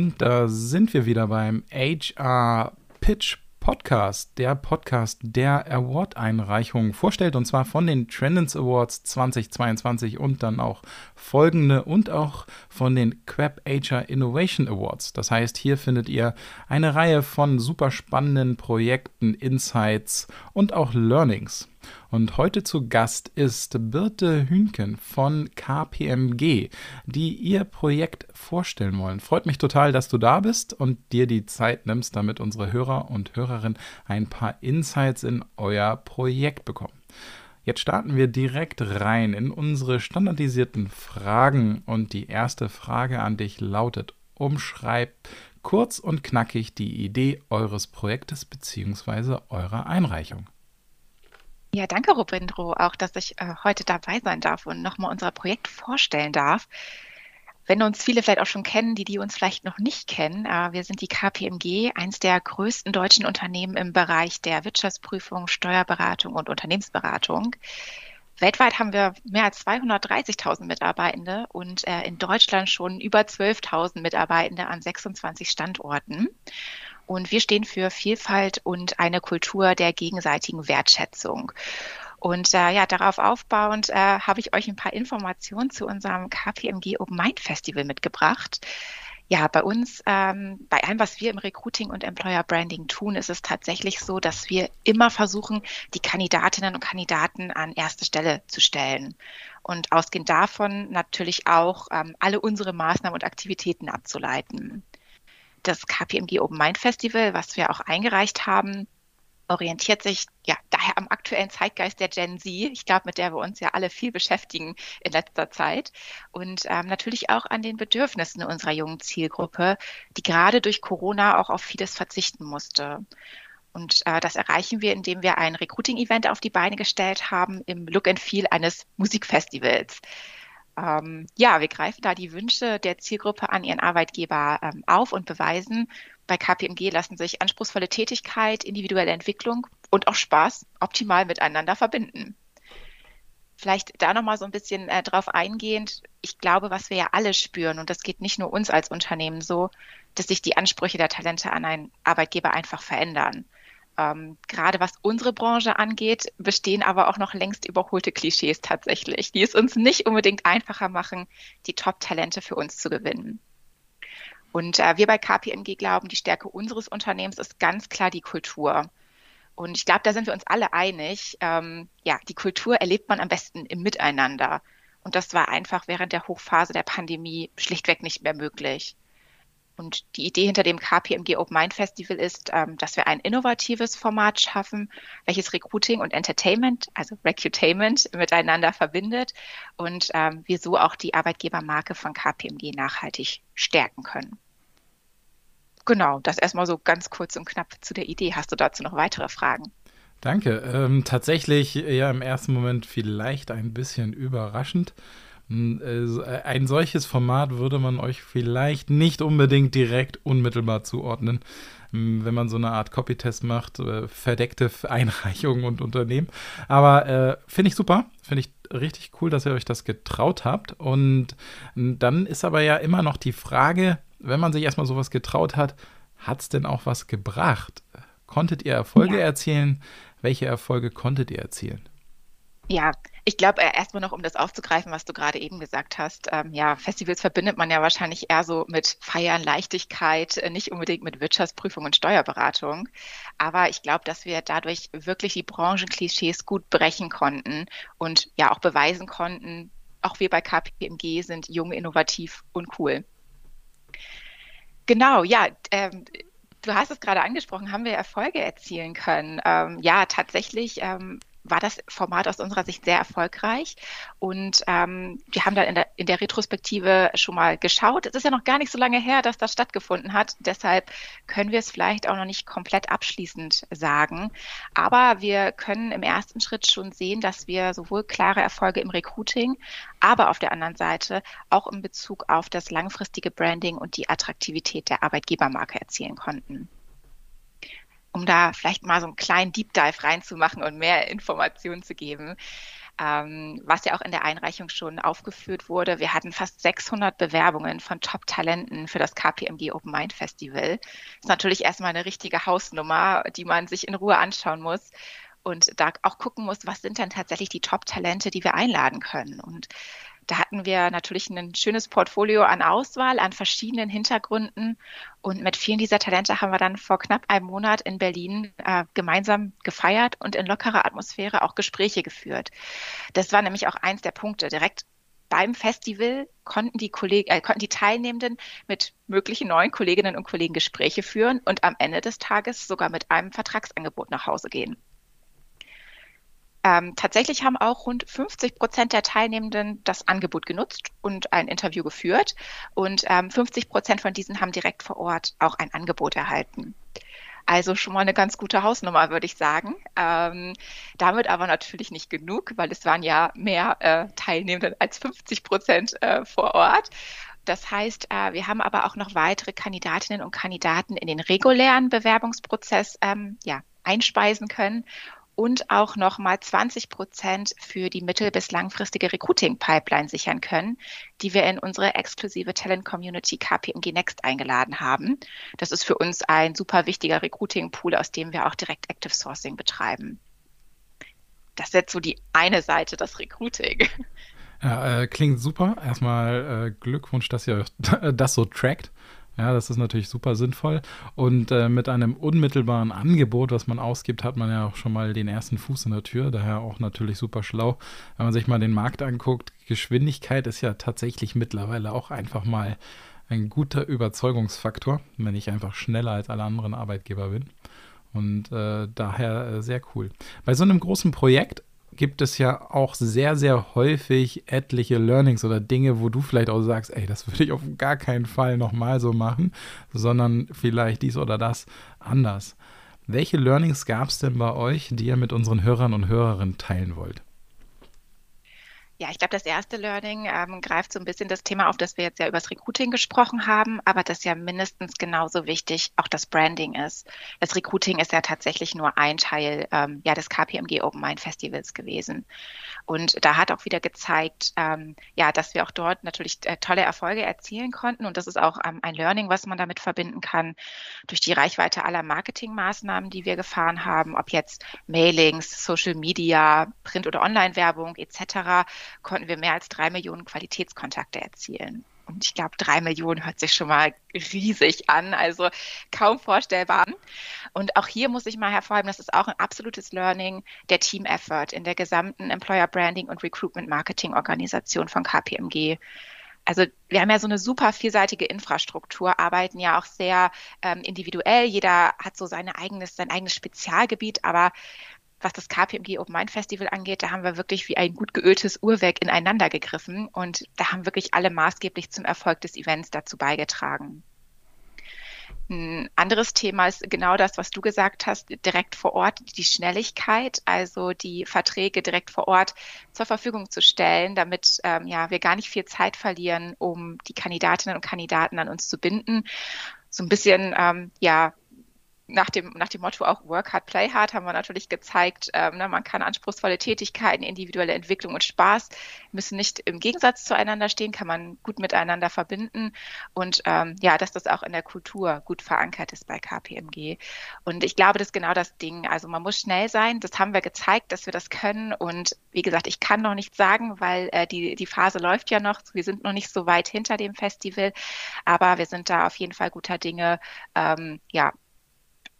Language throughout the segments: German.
Und da sind wir wieder beim HR Pitch Podcast, der Podcast, der Award-Einreichungen vorstellt, und zwar von den Trendens Awards 2022 und dann auch folgende und auch von den Queb HR Innovation Awards. Das heißt, hier findet ihr eine Reihe von super spannenden Projekten, Insights und auch Learnings. Und heute zu Gast ist Birte Hünken von KPMG, die ihr Projekt vorstellen wollen. Freut mich total, dass du da bist und dir die Zeit nimmst, damit unsere Hörer und Hörerinnen ein paar Insights in euer Projekt bekommen. Jetzt starten wir direkt rein in unsere standardisierten Fragen und die erste Frage an dich lautet: Umschreib kurz und knackig die Idee eures Projektes bzw. eurer Einreichung. Ja, danke, Robindro, auch, dass ich äh, heute dabei sein darf und nochmal unser Projekt vorstellen darf. Wenn uns viele vielleicht auch schon kennen, die, die uns vielleicht noch nicht kennen, äh, wir sind die KPMG, eins der größten deutschen Unternehmen im Bereich der Wirtschaftsprüfung, Steuerberatung und Unternehmensberatung. Weltweit haben wir mehr als 230.000 Mitarbeitende und äh, in Deutschland schon über 12.000 Mitarbeitende an 26 Standorten. Und wir stehen für Vielfalt und eine Kultur der gegenseitigen Wertschätzung. Und äh, ja, darauf aufbauend äh, habe ich euch ein paar Informationen zu unserem KPMG Open Mind Festival mitgebracht. Ja, bei uns, ähm, bei allem, was wir im Recruiting und Employer Branding tun, ist es tatsächlich so, dass wir immer versuchen, die Kandidatinnen und Kandidaten an erste Stelle zu stellen. Und ausgehend davon natürlich auch ähm, alle unsere Maßnahmen und Aktivitäten abzuleiten das KPMG Open Mind Festival, was wir auch eingereicht haben, orientiert sich ja daher am aktuellen Zeitgeist der Gen Z, ich glaube, mit der wir uns ja alle viel beschäftigen in letzter Zeit. Und ähm, natürlich auch an den Bedürfnissen unserer jungen Zielgruppe, die gerade durch Corona auch auf vieles verzichten musste. Und äh, das erreichen wir, indem wir ein Recruiting-Event auf die Beine gestellt haben im Look and Feel eines Musikfestivals ähm, ja, wir greifen da die Wünsche der Zielgruppe an ihren Arbeitgeber ähm, auf und beweisen, bei KPMG lassen sich anspruchsvolle Tätigkeit, individuelle Entwicklung und auch Spaß optimal miteinander verbinden. Vielleicht da nochmal so ein bisschen äh, drauf eingehend. Ich glaube, was wir ja alle spüren, und das geht nicht nur uns als Unternehmen so, dass sich die Ansprüche der Talente an einen Arbeitgeber einfach verändern. Ähm, gerade was unsere Branche angeht, bestehen aber auch noch längst überholte Klischees tatsächlich, die es uns nicht unbedingt einfacher machen, die Top-Talente für uns zu gewinnen. Und äh, wir bei KPMG glauben, die Stärke unseres Unternehmens ist ganz klar die Kultur. Und ich glaube, da sind wir uns alle einig. Ähm, ja, die Kultur erlebt man am besten im Miteinander. Und das war einfach während der Hochphase der Pandemie schlichtweg nicht mehr möglich. Und die Idee hinter dem KPMG Open Mind Festival ist, ähm, dass wir ein innovatives Format schaffen, welches Recruiting und Entertainment, also Recutainment, miteinander verbindet und ähm, wir so auch die Arbeitgebermarke von KPMG nachhaltig stärken können. Genau, das erstmal so ganz kurz und knapp zu der Idee. Hast du dazu noch weitere Fragen? Danke. Ähm, tatsächlich ja im ersten Moment vielleicht ein bisschen überraschend. Äh, ein solches Format würde man euch vielleicht nicht unbedingt direkt unmittelbar zuordnen, wenn man so eine Art Copytest macht, äh, verdeckte Einreichungen und Unternehmen. Aber äh, finde ich super, finde ich richtig cool, dass ihr euch das getraut habt. Und dann ist aber ja immer noch die Frage, wenn man sich erstmal sowas getraut hat, hat es denn auch was gebracht? Konntet ihr Erfolge ja. erzielen? Welche Erfolge konntet ihr erzielen? Ja, ich glaube, äh, erstmal noch, um das aufzugreifen, was du gerade eben gesagt hast. Ähm, ja, Festivals verbindet man ja wahrscheinlich eher so mit Feiern, Leichtigkeit, äh, nicht unbedingt mit Wirtschaftsprüfung und Steuerberatung. Aber ich glaube, dass wir dadurch wirklich die Branchenklischees gut brechen konnten und ja auch beweisen konnten, auch wir bei KPMG sind jung, innovativ und cool. Genau, ja. Ähm, Du hast es gerade angesprochen, haben wir Erfolge erzielen können? Ähm, ja, tatsächlich ähm, war das Format aus unserer Sicht sehr erfolgreich. Und ähm, wir haben dann in der, in der Retrospektive schon mal geschaut. Es ist ja noch gar nicht so lange her, dass das stattgefunden hat. Deshalb können wir es vielleicht auch noch nicht komplett abschließend sagen. Aber wir können im ersten Schritt schon sehen, dass wir sowohl klare Erfolge im Recruiting, aber auf der anderen Seite auch in Bezug auf das langfristige Branding und die Attraktivität der Arbeitgebermarke erzielen konnten um da vielleicht mal so einen kleinen Deep Dive reinzumachen und mehr Informationen zu geben. ähm, was ja auch in der Einreichung schon aufgeführt wurde. Wir hatten fast 600 Bewerbungen von Top-Talenten für das KPMG Open Mind Festival. Das ist natürlich erstmal eine richtige Hausnummer, die man sich in Ruhe anschauen muss und da auch gucken muss, was sind denn tatsächlich die Top-Talente, die wir einladen können. Und da hatten wir natürlich ein schönes Portfolio an Auswahl, an verschiedenen Hintergründen. Und mit vielen dieser Talente haben wir dann vor knapp einem Monat in Berlin äh, gemeinsam gefeiert und in lockerer Atmosphäre auch Gespräche geführt. Das war nämlich auch eins der Punkte. Direkt beim Festival konnten die, Kolleg äh, konnten die Teilnehmenden mit möglichen neuen Kolleginnen und Kollegen Gespräche führen und am Ende des Tages sogar mit einem Vertragsangebot nach Hause gehen. Ähm, tatsächlich haben auch rund 50 Prozent der Teilnehmenden das Angebot genutzt und ein Interview geführt. Und ähm, 50 Prozent von diesen haben direkt vor Ort auch ein Angebot erhalten. Also schon mal eine ganz gute Hausnummer, würde ich sagen. Ähm, damit aber natürlich nicht genug, weil es waren ja mehr äh, Teilnehmende als 50 Prozent äh, vor Ort. Das heißt, äh, wir haben aber auch noch weitere Kandidatinnen und Kandidaten in den regulären Bewerbungsprozess ähm, ja, einspeisen können und auch nochmal 20 Prozent für die mittel- bis langfristige Recruiting-Pipeline sichern können, die wir in unsere exklusive Talent-Community KPMG Next eingeladen haben. Das ist für uns ein super wichtiger Recruiting-Pool, aus dem wir auch direkt Active Sourcing betreiben. Das ist jetzt so die eine Seite, das Recruiting. Ja, äh, klingt super. Erstmal äh, Glückwunsch, dass ihr das so trackt. Ja, das ist natürlich super sinnvoll. Und äh, mit einem unmittelbaren Angebot, was man ausgibt, hat man ja auch schon mal den ersten Fuß in der Tür. Daher auch natürlich super schlau. Wenn man sich mal den Markt anguckt, Geschwindigkeit ist ja tatsächlich mittlerweile auch einfach mal ein guter Überzeugungsfaktor, wenn ich einfach schneller als alle anderen Arbeitgeber bin. Und äh, daher äh, sehr cool. Bei so einem großen Projekt gibt es ja auch sehr, sehr häufig etliche Learnings oder Dinge, wo du vielleicht auch sagst, ey, das würde ich auf gar keinen Fall nochmal so machen, sondern vielleicht dies oder das anders. Welche Learnings gab es denn bei euch, die ihr mit unseren Hörern und Hörerinnen teilen wollt? Ja, ich glaube, das erste Learning ähm, greift so ein bisschen das Thema auf, das wir jetzt ja über das Recruiting gesprochen haben, aber das ja mindestens genauso wichtig auch das Branding ist. Das Recruiting ist ja tatsächlich nur ein Teil ähm, ja, des KPMG Open Mind Festivals gewesen. Und da hat auch wieder gezeigt, ähm, ja, dass wir auch dort natürlich äh, tolle Erfolge erzielen konnten. Und das ist auch ähm, ein Learning, was man damit verbinden kann, durch die Reichweite aller Marketingmaßnahmen, die wir gefahren haben, ob jetzt Mailings, Social Media, Print- oder Online-Werbung etc konnten wir mehr als drei Millionen Qualitätskontakte erzielen. Und ich glaube, drei Millionen hört sich schon mal riesig an, also kaum vorstellbar. Und auch hier muss ich mal hervorheben, das ist auch ein absolutes Learning der Team Effort in der gesamten Employer Branding und Recruitment Marketing Organisation von KPMG. Also wir haben ja so eine super vielseitige Infrastruktur, arbeiten ja auch sehr ähm, individuell. Jeder hat so seine eigenes, sein eigenes Spezialgebiet, aber was das KPMG Open Mind Festival angeht, da haben wir wirklich wie ein gut geöltes Uhrwerk ineinander gegriffen und da haben wirklich alle maßgeblich zum Erfolg des Events dazu beigetragen. Ein anderes Thema ist genau das, was du gesagt hast, direkt vor Ort, die Schnelligkeit, also die Verträge direkt vor Ort zur Verfügung zu stellen, damit ähm, ja, wir gar nicht viel Zeit verlieren, um die Kandidatinnen und Kandidaten an uns zu binden. So ein bisschen ähm, ja, nach dem, nach dem Motto auch Work Hard, Play Hard haben wir natürlich gezeigt, ähm, ne, man kann anspruchsvolle Tätigkeiten, individuelle Entwicklung und Spaß müssen nicht im Gegensatz zueinander stehen, kann man gut miteinander verbinden und ähm, ja, dass das auch in der Kultur gut verankert ist bei KPMG. Und ich glaube, das ist genau das Ding. Also man muss schnell sein, das haben wir gezeigt, dass wir das können und wie gesagt, ich kann noch nichts sagen, weil äh, die, die Phase läuft ja noch, wir sind noch nicht so weit hinter dem Festival, aber wir sind da auf jeden Fall guter Dinge, ähm, ja,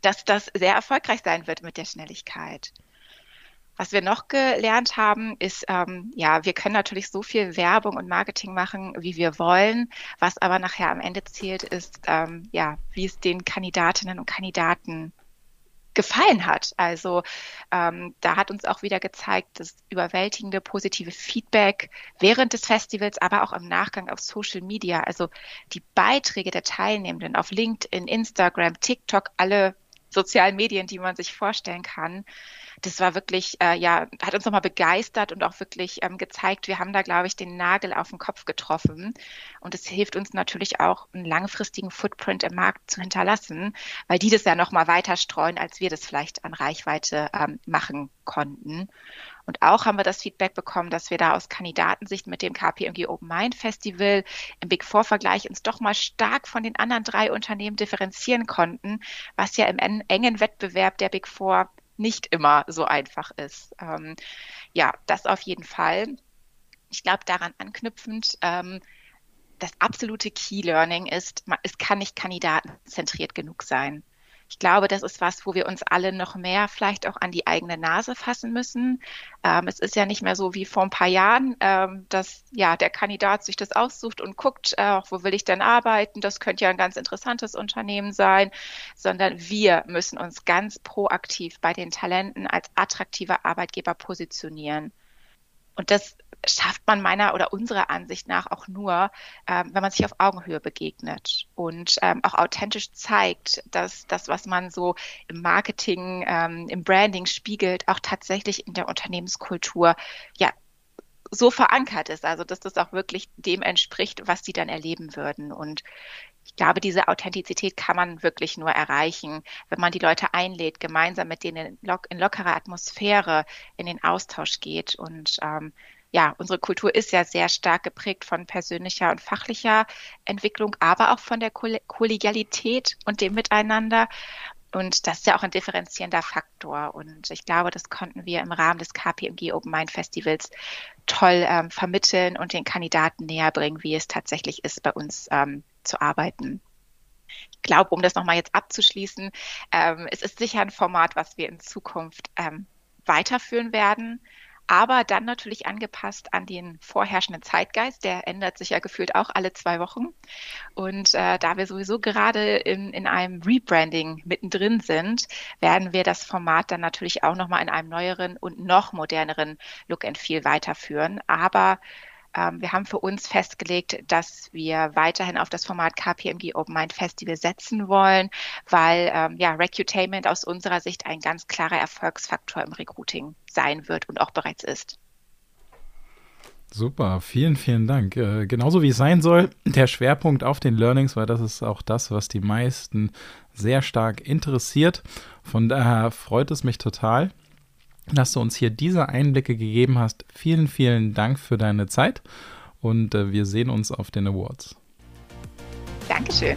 dass das sehr erfolgreich sein wird mit der Schnelligkeit. Was wir noch gelernt haben, ist, ähm, ja, wir können natürlich so viel Werbung und Marketing machen, wie wir wollen. Was aber nachher am Ende zählt, ist, ähm, ja, wie es den Kandidatinnen und Kandidaten gefallen hat. Also ähm, da hat uns auch wieder gezeigt, das überwältigende positive Feedback während des Festivals, aber auch im Nachgang auf Social Media. Also die Beiträge der Teilnehmenden auf LinkedIn, Instagram, TikTok, alle sozialen Medien, die man sich vorstellen kann. Das war wirklich, äh, ja, hat uns nochmal begeistert und auch wirklich ähm, gezeigt, wir haben da, glaube ich, den Nagel auf den Kopf getroffen. Und es hilft uns natürlich auch, einen langfristigen Footprint im Markt zu hinterlassen, weil die das ja nochmal weiter streuen, als wir das vielleicht an Reichweite ähm, machen konnten. Und auch haben wir das Feedback bekommen, dass wir da aus Kandidatensicht mit dem KPMG Open Mind Festival im Big Four Vergleich uns doch mal stark von den anderen drei Unternehmen differenzieren konnten, was ja im engen Wettbewerb der Big Four nicht immer so einfach ist. Ähm, ja, das auf jeden Fall. Ich glaube, daran anknüpfend, ähm, das absolute Key Learning ist, es kann nicht kandidatenzentriert genug sein. Ich glaube, das ist was, wo wir uns alle noch mehr vielleicht auch an die eigene Nase fassen müssen. Ähm, es ist ja nicht mehr so wie vor ein paar Jahren, ähm, dass ja der Kandidat sich das aussucht und guckt, äh, wo will ich denn arbeiten? Das könnte ja ein ganz interessantes Unternehmen sein, sondern wir müssen uns ganz proaktiv bei den Talenten als attraktiver Arbeitgeber positionieren. Und das schafft man meiner oder unserer Ansicht nach auch nur, ähm, wenn man sich auf Augenhöhe begegnet und ähm, auch authentisch zeigt, dass das, was man so im Marketing, ähm, im Branding spiegelt, auch tatsächlich in der Unternehmenskultur ja so verankert ist, also dass das auch wirklich dem entspricht, was sie dann erleben würden. Und ich glaube, diese Authentizität kann man wirklich nur erreichen, wenn man die Leute einlädt, gemeinsam mit denen in, lock in lockerer Atmosphäre in den Austausch geht. Und ähm, ja, unsere Kultur ist ja sehr stark geprägt von persönlicher und fachlicher Entwicklung, aber auch von der Kollegialität und dem Miteinander. Und das ist ja auch ein differenzierender Faktor. Und ich glaube, das konnten wir im Rahmen des KPMG Open Mind Festivals toll ähm, vermitteln und den Kandidaten näher bringen, wie es tatsächlich ist, bei uns ähm, zu arbeiten. Ich glaube, um das nochmal jetzt abzuschließen, ähm, es ist sicher ein Format, was wir in Zukunft ähm, weiterführen werden aber dann natürlich angepasst an den vorherrschenden Zeitgeist. Der ändert sich ja gefühlt auch alle zwei Wochen. Und äh, da wir sowieso gerade in, in einem Rebranding mittendrin sind, werden wir das Format dann natürlich auch nochmal in einem neueren und noch moderneren Look and Feel weiterführen. Aber wir haben für uns festgelegt, dass wir weiterhin auf das Format KPMG Open Mind Festival setzen wollen, weil ähm, ja, Recutainment aus unserer Sicht ein ganz klarer Erfolgsfaktor im Recruiting sein wird und auch bereits ist. Super, vielen, vielen Dank. Äh, genauso wie es sein soll, der Schwerpunkt auf den Learnings, weil das ist auch das, was die meisten sehr stark interessiert. Von daher freut es mich total, dass du uns hier diese Einblicke gegeben hast. Vielen, vielen Dank für deine Zeit und äh, wir sehen uns auf den Awards. Dankeschön.